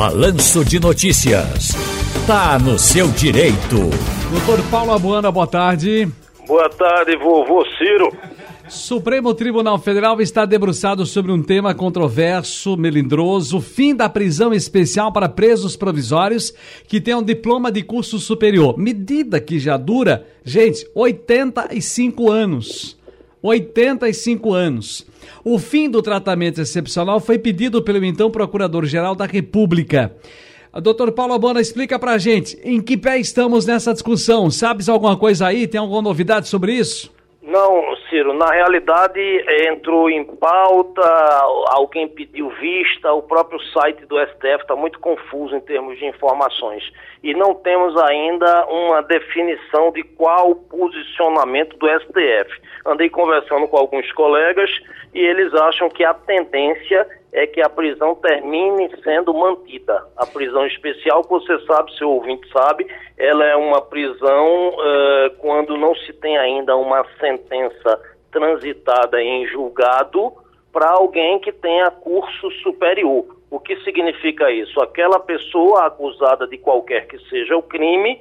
Balanço de Notícias. Tá no seu direito. Doutor Paulo Abuana, boa tarde. Boa tarde, vovô Ciro. Supremo Tribunal Federal está debruçado sobre um tema controverso, melindroso, o fim da prisão especial para presos provisórios que tenham diploma de curso superior. Medida que já dura, gente, 85 anos. 85 anos. O fim do tratamento excepcional foi pedido pelo então Procurador-Geral da República. Doutor Paulo Abona, explica pra gente em que pé estamos nessa discussão. Sabes alguma coisa aí? Tem alguma novidade sobre isso? Não, Ciro, na realidade entrou em pauta, alguém pediu vista, o próprio site do STF está muito confuso em termos de informações. E não temos ainda uma definição de qual o posicionamento do STF. Andei conversando com alguns colegas e eles acham que a tendência é que a prisão termine sendo mantida. A prisão especial, você sabe, seu ouvinte sabe, ela é uma prisão uh, quando não se tem ainda uma sentença transitada em julgado para alguém que tenha curso superior. O que significa isso? Aquela pessoa acusada de qualquer que seja o crime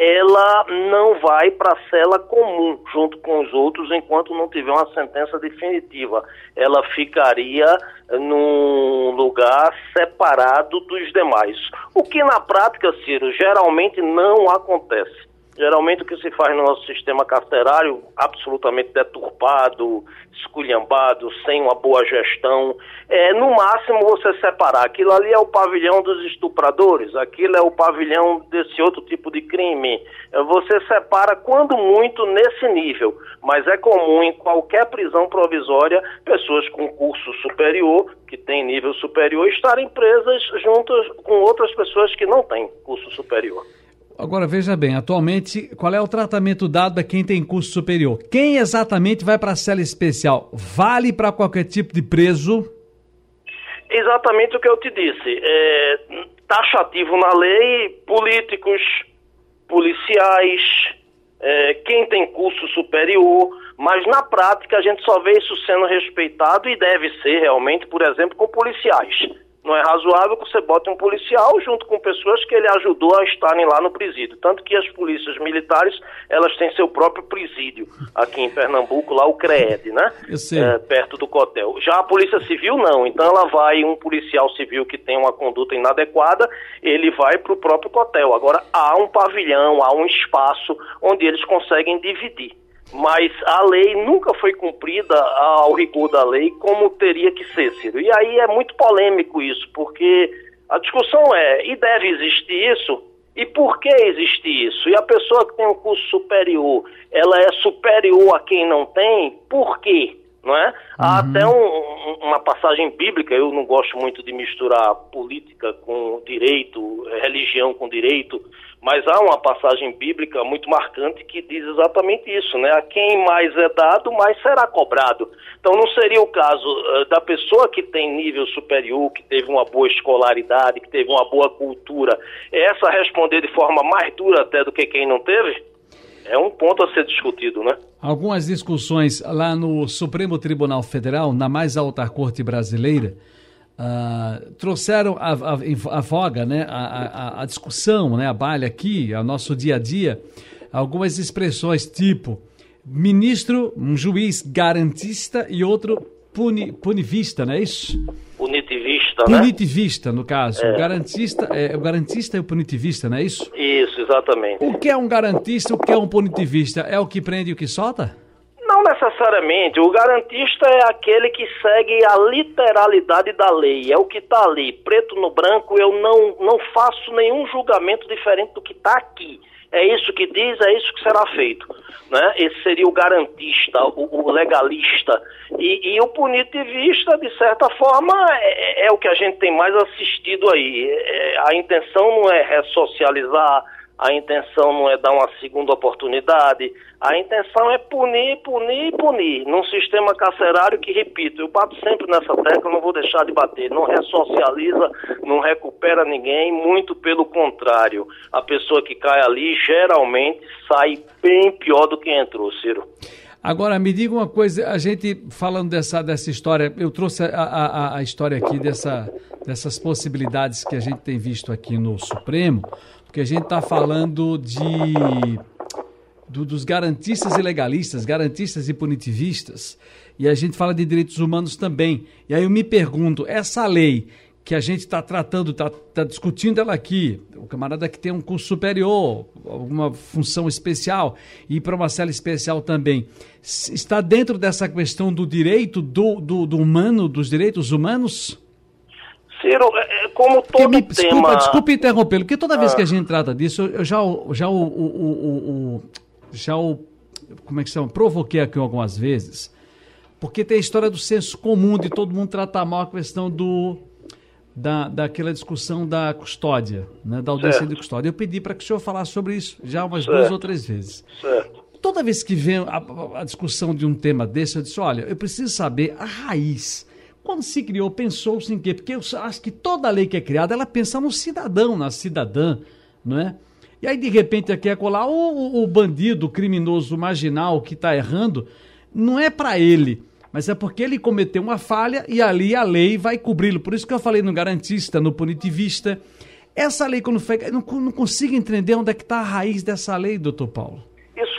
ela não vai para a cela comum junto com os outros enquanto não tiver uma sentença definitiva. Ela ficaria num lugar separado dos demais. O que na prática, Ciro, geralmente não acontece. Geralmente o que se faz no nosso sistema carcerário, absolutamente deturpado, esculhambado, sem uma boa gestão, é no máximo você separar. Aquilo ali é o pavilhão dos estupradores, aquilo é o pavilhão desse outro tipo de crime. É, você separa quando muito nesse nível, mas é comum em qualquer prisão provisória pessoas com curso superior, que têm nível superior, estarem presas juntas com outras pessoas que não têm curso superior. Agora veja bem, atualmente, qual é o tratamento dado a quem tem curso superior? Quem exatamente vai para a cela especial? Vale para qualquer tipo de preso? Exatamente o que eu te disse. É, taxativo na lei, políticos, policiais, é, quem tem curso superior, mas na prática a gente só vê isso sendo respeitado e deve ser realmente, por exemplo, com policiais. Não é razoável que você bote um policial junto com pessoas que ele ajudou a estarem lá no presídio. Tanto que as polícias militares, elas têm seu próprio presídio aqui em Pernambuco, lá o CREED, né? É, perto do Cotel. Já a polícia civil, não. Então ela vai, um policial civil que tem uma conduta inadequada, ele vai para o próprio Cotel. Agora, há um pavilhão, há um espaço onde eles conseguem dividir mas a lei nunca foi cumprida ao rigor da lei como teria que ser, Ciro. E aí é muito polêmico isso, porque a discussão é, e deve existir isso? E por que existe isso? E a pessoa que tem um curso superior, ela é superior a quem não tem? Por quê? Não é? Uhum. Há até um, uma passagem bíblica, eu não gosto muito de misturar política com direito, religião com direito, mas há uma passagem bíblica muito marcante que diz exatamente isso, né? A quem mais é dado, mais será cobrado. Então não seria o caso uh, da pessoa que tem nível superior, que teve uma boa escolaridade, que teve uma boa cultura, essa responder de forma mais dura até do que quem não teve? É um ponto a ser discutido, né? Algumas discussões lá no Supremo Tribunal Federal, na mais alta corte brasileira, Uh, trouxeram a, a, a, voga, né, a, a, discussão, né, a balha aqui, ao nosso dia a dia, algumas expressões tipo ministro, um juiz garantista e outro puni, punivista, não é isso? Punitivista, né? Punitivista, no caso. É. O garantista, é, o garantista e o punitivista, não é isso? Isso, exatamente. O que é um garantista, o que é um punitivista? É o que prende e o que solta? Não necessariamente. O garantista é aquele que segue a literalidade da lei. É o que está ali, preto no branco. Eu não, não faço nenhum julgamento diferente do que está aqui. É isso que diz, é isso que será feito. Né? Esse seria o garantista, o, o legalista. E, e, o punitivista, de certa forma, é, é, o que a gente tem mais assistido aí. É, a intenção não é ressocializar a intenção não é dar uma segunda oportunidade, a intenção é punir, punir punir, num sistema carcerário que, repito, eu bato sempre nessa tecla, não vou deixar de bater, não ressocializa, não recupera ninguém, muito pelo contrário, a pessoa que cai ali geralmente sai bem pior do que entrou, Ciro. Agora, me diga uma coisa, a gente falando dessa, dessa história, eu trouxe a, a, a história aqui dessa dessas possibilidades que a gente tem visto aqui no Supremo, porque a gente está falando de do, dos garantistas e legalistas, garantistas e punitivistas, e a gente fala de direitos humanos também. E aí eu me pergunto, essa lei que a gente está tratando, está tá discutindo ela aqui, o camarada que tem um curso superior, alguma função especial, e para uma cela especial também, está dentro dessa questão do direito do, do, do humano, dos direitos humanos? Ciro, é, é como todo me, tema... Desculpa, desculpa interrompê-lo, porque toda vez ah. que a gente trata disso, eu já, já o, o, o, o já o, como é que se chama? Provoquei aqui algumas vezes, porque tem a história do senso comum de todo mundo tratar mal a questão do da, daquela discussão da custódia, né, da audiência certo. de custódia. Eu pedi para que o senhor falasse sobre isso já umas certo. duas ou três vezes. Certo. Toda vez que vem a, a, discussão de um tema desse, eu disse, olha, eu preciso saber a raiz. Quando se criou, pensou-se em quê? Porque eu acho que toda lei que é criada, ela pensa no cidadão, na cidadã, não é? E aí, de repente, aqui é colar o, o bandido, o criminoso marginal que está errando, não é para ele, mas é porque ele cometeu uma falha e ali a lei vai cobri-lo. Por isso que eu falei no garantista, no punitivista. Essa lei, quando foi. Eu não, não consigo entender onde é que está a raiz dessa lei, doutor Paulo.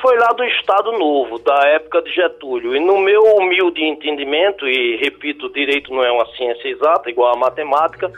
Foi lá do Estado Novo, da época de Getúlio. E no meu humilde entendimento, e repito, direito não é uma ciência exata, igual a matemática,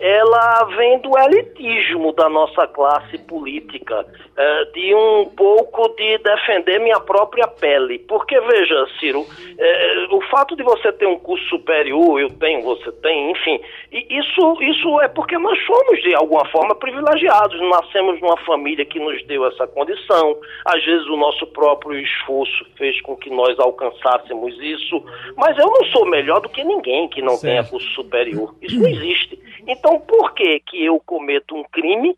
ela vem do elitismo da nossa classe política, é, de um pouco de defender minha própria pele. Porque, veja, Ciro, é, o fato de você ter um curso superior, eu tenho, você tem, enfim, isso, isso é porque nós somos, de alguma forma, privilegiados. Nascemos numa família que nos deu essa condição. Às vezes o nosso próprio esforço fez com que nós alcançássemos isso. Mas eu não sou melhor do que ninguém que não certo. tenha curso superior. Isso não existe. Então, por que que eu cometo um crime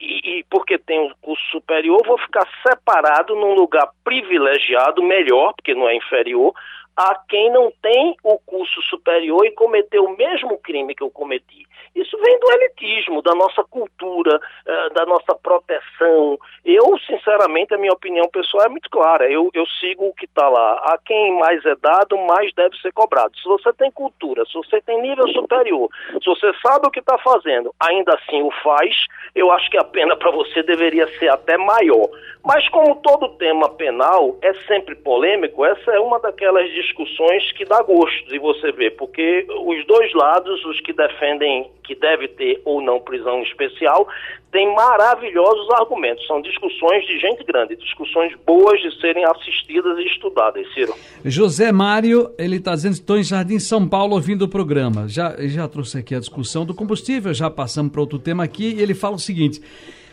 e, e porque tenho um curso superior, vou ficar separado num lugar privilegiado, melhor, porque não é inferior, a quem não tem o curso superior e cometeu o mesmo crime que eu cometi. Isso vem do elitismo, da nossa cultura, uh, da nossa proteção. Eu, sinceramente, a minha opinião pessoal é muito clara. Eu, eu sigo o que está lá. A quem mais é dado, mais deve ser cobrado. Se você tem cultura, se você tem nível superior, se você sabe o que está fazendo, ainda assim o faz, eu acho que a pena para você deveria ser até maior. Mas como todo tema penal é sempre polêmico, essa é uma daquelas discussões que dá gosto de você ver, porque os dois lados, os que defendem que deve ter ou não prisão especial, têm maravilhosos argumentos. São discussões de gente grande, discussões boas de serem assistidas e estudadas, Ciro. José Mário, ele está dizendo, estou em Jardim São Paulo ouvindo o programa. Já, já trouxe aqui a discussão do combustível, já passamos para outro tema aqui, e ele fala o seguinte...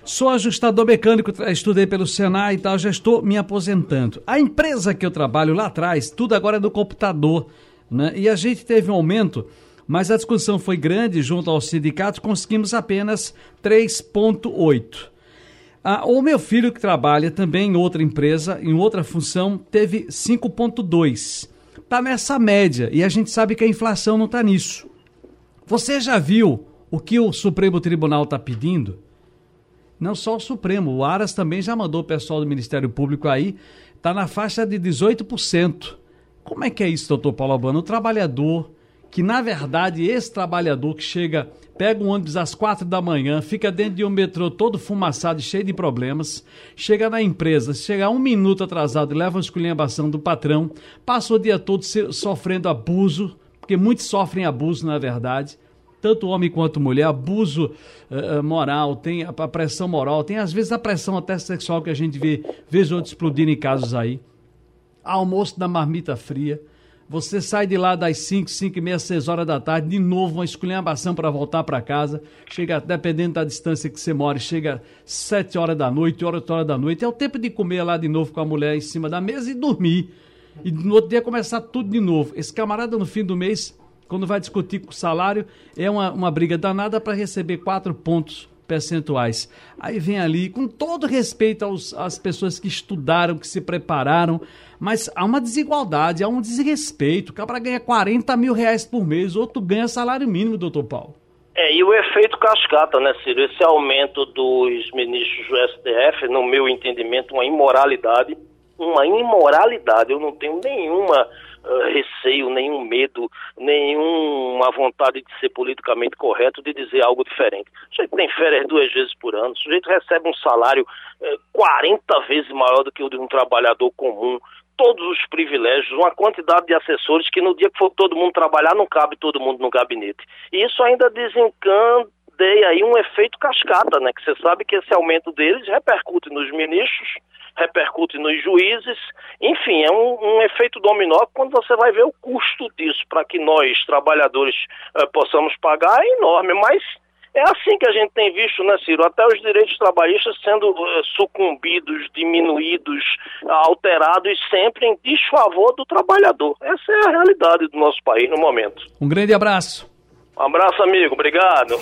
Sou ajustador mecânico, estudei pelo Senai e tal, já estou me aposentando. A empresa que eu trabalho lá atrás, tudo agora é do computador, né? E a gente teve um aumento, mas a discussão foi grande junto aos sindicatos, conseguimos apenas 3,8. Ah, o meu filho que trabalha também em outra empresa, em outra função, teve 5,2. Está nessa média e a gente sabe que a inflação não está nisso. Você já viu o que o Supremo Tribunal está pedindo? Não só o Supremo, o Aras também já mandou o pessoal do Ministério Público aí, está na faixa de 18%. Como é que é isso, doutor Paulo Albano? O trabalhador, que na verdade esse trabalhador que chega, pega um ônibus às quatro da manhã, fica dentro de um metrô todo fumaçado e cheio de problemas, chega na empresa, chega um minuto atrasado leva uma esculhambação do patrão, passa o dia todo sofrendo abuso, porque muitos sofrem abuso na verdade, tanto homem quanto mulher, abuso uh, moral, tem a pressão moral, tem às vezes a pressão até sexual que a gente vê, vez outros explodindo em casos aí. Almoço da marmita fria. Você sai de lá das 5, 5 e meia, 6 horas da tarde, de novo uma esculhambação para voltar para casa. Chega, dependendo da distância que você mora, chega 7 horas da noite, 8 horas da noite. É o tempo de comer lá de novo com a mulher em cima da mesa e dormir. E no outro dia começar tudo de novo. Esse camarada no fim do mês quando vai discutir com o salário, é uma, uma briga danada para receber quatro pontos percentuais. Aí vem ali, com todo respeito aos, às pessoas que estudaram, que se prepararam, mas há uma desigualdade, há um desrespeito. O cara ganha 40 mil reais por mês, outro ganha salário mínimo, doutor Paulo. É, e o efeito cascata, né, Ciro? Esse aumento dos ministros do STF, no meu entendimento, uma imoralidade. Uma imoralidade. Eu não tenho nenhuma uh, receio, nenhum medo, nenhuma vontade de ser politicamente correto, de dizer algo diferente. O sujeito tem férias duas vezes por ano, o sujeito recebe um salário uh, 40 vezes maior do que o de um trabalhador comum, todos os privilégios, uma quantidade de assessores que no dia que for todo mundo trabalhar não cabe todo mundo no gabinete. E isso ainda desencandeia aí um efeito cascata, né? Que você sabe que esse aumento deles repercute nos ministros, repercute nos juízes, enfim, é um, um efeito dominó quando você vai ver o custo disso para que nós, trabalhadores, eh, possamos pagar é enorme, mas é assim que a gente tem visto, né, Ciro? Até os direitos trabalhistas sendo uh, sucumbidos, diminuídos, uh, alterados, sempre em desfavor do trabalhador. Essa é a realidade do nosso país no momento. Um grande abraço. Um abraço, amigo. Obrigado.